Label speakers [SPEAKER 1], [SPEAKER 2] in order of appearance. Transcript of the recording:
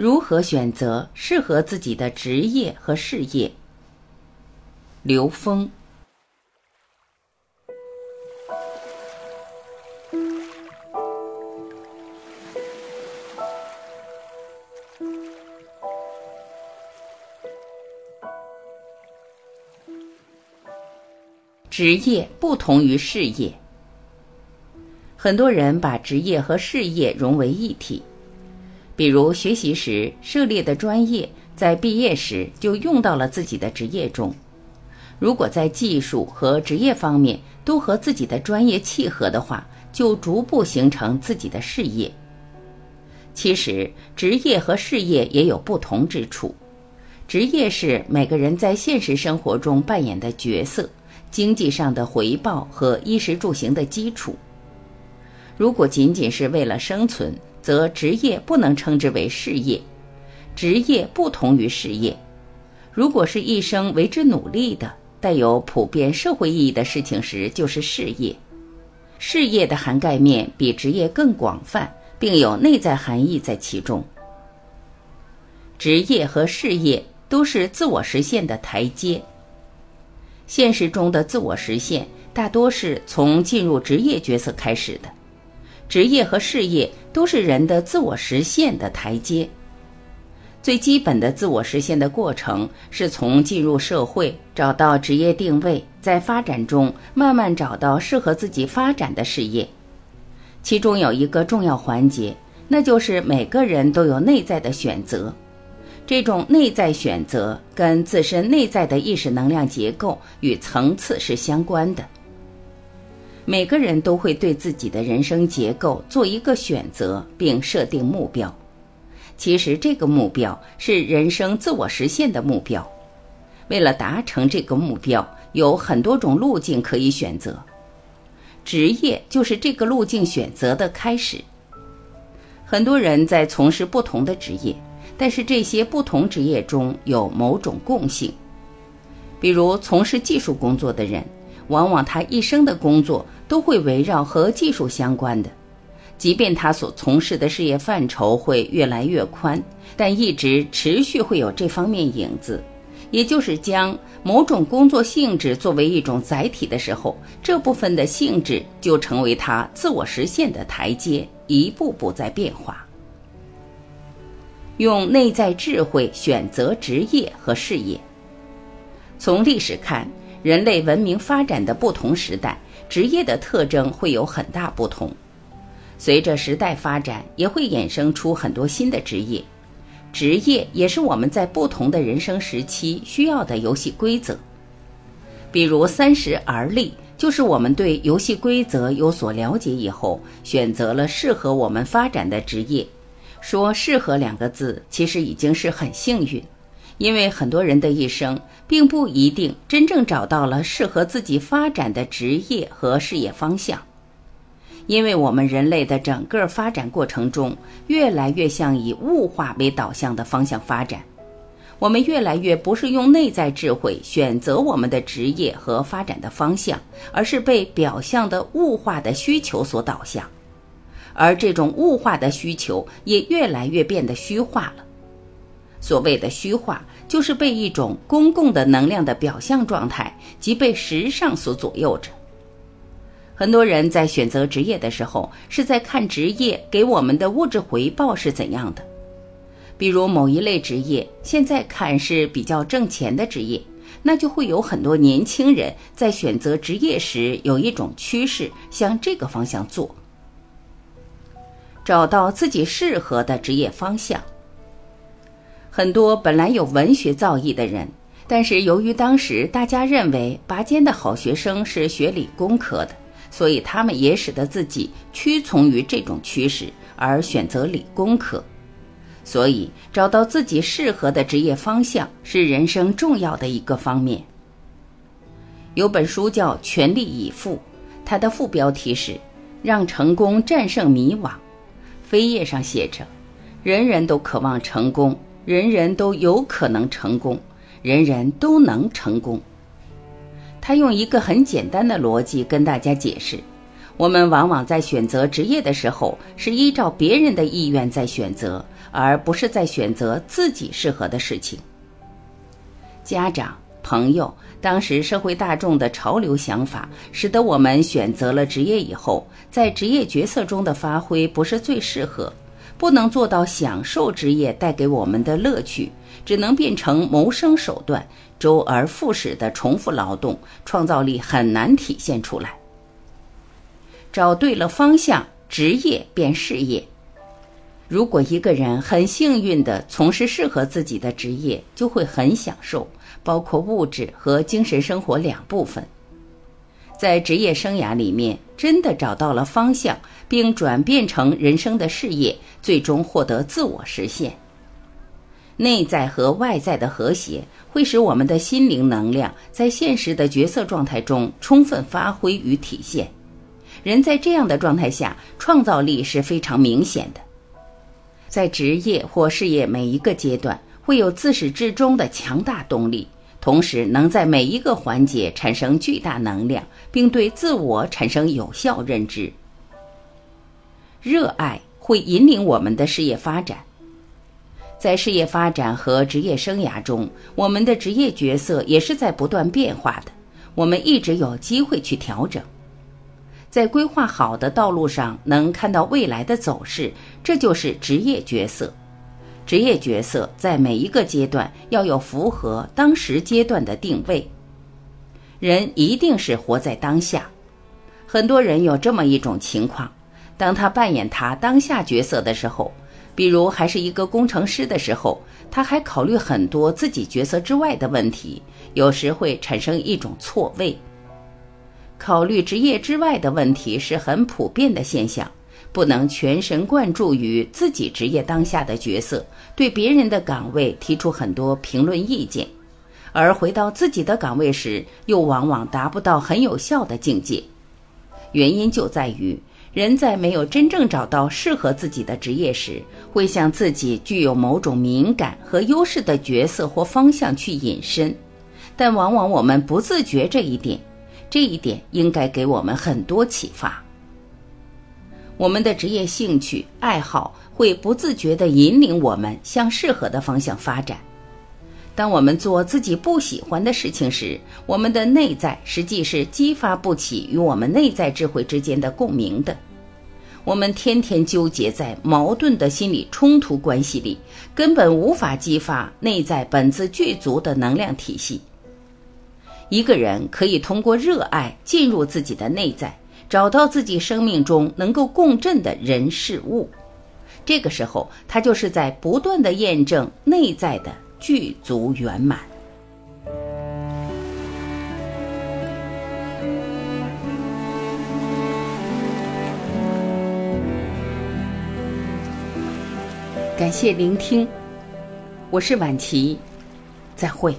[SPEAKER 1] 如何选择适合自己的职业和事业？刘峰。职业不同于事业，很多人把职业和事业融为一体。比如学习时涉猎的专业，在毕业时就用到了自己的职业中。如果在技术和职业方面都和自己的专业契合的话，就逐步形成自己的事业。其实，职业和事业也有不同之处。职业是每个人在现实生活中扮演的角色。经济上的回报和衣食住行的基础。如果仅仅是为了生存，则职业不能称之为事业。职业不同于事业。如果是一生为之努力的、带有普遍社会意义的事情时，就是事业。事业的涵盖面比职业更广泛，并有内在含义在其中。职业和事业都是自我实现的台阶。现实中的自我实现大多是从进入职业角色开始的，职业和事业都是人的自我实现的台阶。最基本的自我实现的过程是从进入社会找到职业定位，在发展中慢慢找到适合自己发展的事业。其中有一个重要环节，那就是每个人都有内在的选择。这种内在选择跟自身内在的意识能量结构与层次是相关的。每个人都会对自己的人生结构做一个选择，并设定目标。其实，这个目标是人生自我实现的目标。为了达成这个目标，有很多种路径可以选择。职业就是这个路径选择的开始。很多人在从事不同的职业。但是这些不同职业中有某种共性，比如从事技术工作的人，往往他一生的工作都会围绕和技术相关的，即便他所从事的事业范畴会越来越宽，但一直持续会有这方面影子，也就是将某种工作性质作为一种载体的时候，这部分的性质就成为他自我实现的台阶，一步步在变化。用内在智慧选择职业和事业。从历史看，人类文明发展的不同时代，职业的特征会有很大不同。随着时代发展，也会衍生出很多新的职业。职业也是我们在不同的人生时期需要的游戏规则。比如三十而立，就是我们对游戏规则有所了解以后，选择了适合我们发展的职业。说“适合”两个字，其实已经是很幸运，因为很多人的一生并不一定真正找到了适合自己发展的职业和事业方向。因为我们人类的整个发展过程中，越来越向以物化为导向的方向发展，我们越来越不是用内在智慧选择我们的职业和发展的方向，而是被表象的物化的需求所导向。而这种物化的需求也越来越变得虚化了。所谓的虚化，就是被一种公共的能量的表象状态及被时尚所左右着。很多人在选择职业的时候，是在看职业给我们的物质回报是怎样的。比如某一类职业现在看是比较挣钱的职业，那就会有很多年轻人在选择职业时有一种趋势向这个方向做。找到自己适合的职业方向。很多本来有文学造诣的人，但是由于当时大家认为拔尖的好学生是学理工科的，所以他们也使得自己屈从于这种趋势而选择理工科。所以，找到自己适合的职业方向是人生重要的一个方面。有本书叫《全力以赴》，它的副标题是“让成功战胜迷惘”。扉页上写着：“人人都渴望成功，人人都有可能成功，人人都能成功。”他用一个很简单的逻辑跟大家解释：我们往往在选择职业的时候，是依照别人的意愿在选择，而不是在选择自己适合的事情。家长、朋友，当时社会大众的潮流想法，使得我们选择了职业以后，在职业角色中的发挥不是最适合，不能做到享受职业带给我们的乐趣，只能变成谋生手段，周而复始的重复劳动，创造力很难体现出来。找对了方向，职业变事业。如果一个人很幸运地从事适合自己的职业，就会很享受，包括物质和精神生活两部分。在职业生涯里面，真的找到了方向，并转变成人生的事业，最终获得自我实现。内在和外在的和谐，会使我们的心灵能量在现实的角色状态中充分发挥与体现。人在这样的状态下，创造力是非常明显的。在职业或事业每一个阶段，会有自始至终的强大动力，同时能在每一个环节产生巨大能量，并对自我产生有效认知。热爱会引领我们的事业发展。在事业发展和职业生涯中，我们的职业角色也是在不断变化的，我们一直有机会去调整。在规划好的道路上，能看到未来的走势，这就是职业角色。职业角色在每一个阶段要有符合当时阶段的定位。人一定是活在当下。很多人有这么一种情况：当他扮演他当下角色的时候，比如还是一个工程师的时候，他还考虑很多自己角色之外的问题，有时会产生一种错位。考虑职业之外的问题是很普遍的现象，不能全神贯注于自己职业当下的角色，对别人的岗位提出很多评论意见，而回到自己的岗位时，又往往达不到很有效的境界。原因就在于人在没有真正找到适合自己的职业时，会向自己具有某种敏感和优势的角色或方向去引申，但往往我们不自觉这一点。这一点应该给我们很多启发。我们的职业兴趣爱好会不自觉地引领我们向适合的方向发展。当我们做自己不喜欢的事情时，我们的内在实际是激发不起与我们内在智慧之间的共鸣的。我们天天纠结在矛盾的心理冲突关系里，根本无法激发内在本自具足的能量体系。一个人可以通过热爱进入自己的内在，找到自己生命中能够共振的人事物。这个时候，他就是在不断的验证内在的具足圆满。感谢聆听，我是晚琪，再会。